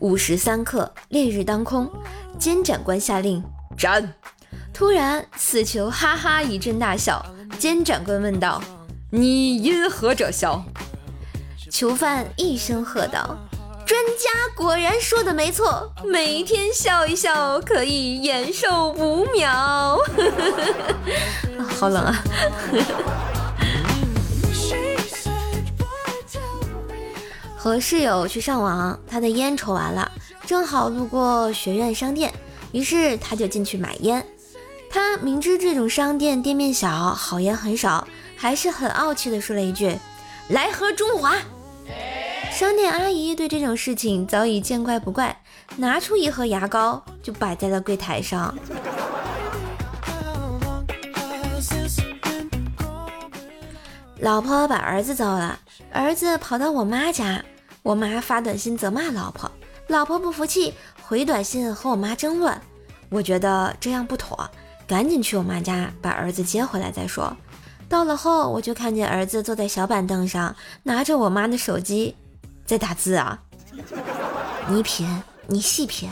午时三刻，烈日当空，监斩官下令斩。突然，死囚哈哈一阵大笑。监斩官问道：“你因何者笑？”囚犯一声喝道：“专家果然说的没错，每天笑一笑可以延寿五秒。”好冷啊！和室友去上网，他的烟抽完了，正好路过学院商店，于是他就进去买烟。他明知这种商店店面小，好烟很少，还是很傲气的说了一句：“来盒中华。”商店阿姨对这种事情早已见怪不怪，拿出一盒牙膏就摆在了柜台上。老婆把儿子揍了，儿子跑到我妈家，我妈发短信责骂老婆，老婆不服气回短信和我妈争论。我觉得这样不妥，赶紧去我妈家把儿子接回来再说。到了后，我就看见儿子坐在小板凳上，拿着我妈的手机在打字啊。你品，你细品。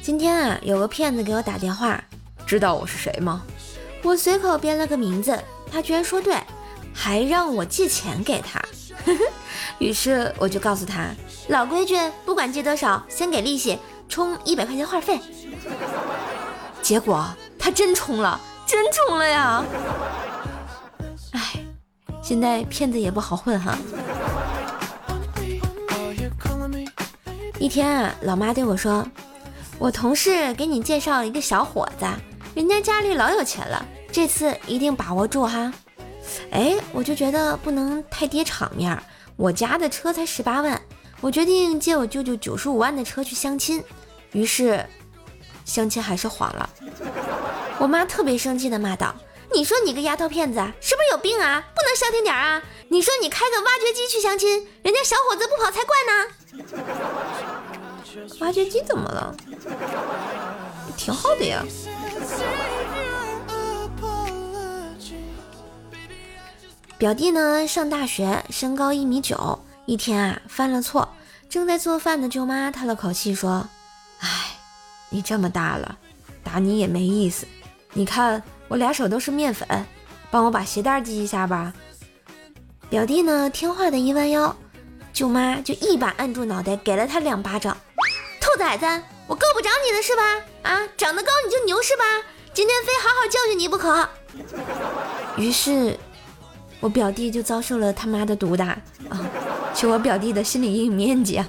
今天啊，有个骗子给我打电话，知道我是谁吗？我随口编了个名字，他居然说对，还让我借钱给他。于是我就告诉他，老规矩，不管借多少，先给利息，充一百块钱话费。结果他真充了，真充了呀！哎，现在骗子也不好混哈。一天啊，老妈对我说。我同事给你介绍了一个小伙子，人家家里老有钱了，这次一定把握住哈。哎，我就觉得不能太跌场面，我家的车才十八万，我决定借我舅舅九十五万的车去相亲，于是相亲还是黄了。我妈特别生气的骂道：“你说你个丫头片子是不是有病啊？不能消停点啊？你说你开个挖掘机去相亲，人家小伙子不跑才怪呢。”挖掘机怎么了？挺好的呀。表弟呢，上大学，身高一米九。一天啊，犯了错，正在做饭的舅妈叹了口气说：“哎，你这么大了，打你也没意思。你看我俩手都是面粉，帮我把鞋带系一下吧。”表弟呢，听话的一弯腰，舅妈就一把按住脑袋，给了他两巴掌。兔崽子，我够不着你的是吧？啊，长得高你就牛是吧？今天非好好教训你不可。于是，我表弟就遭受了他妈的毒打啊！求我表弟的心理阴影面积啊！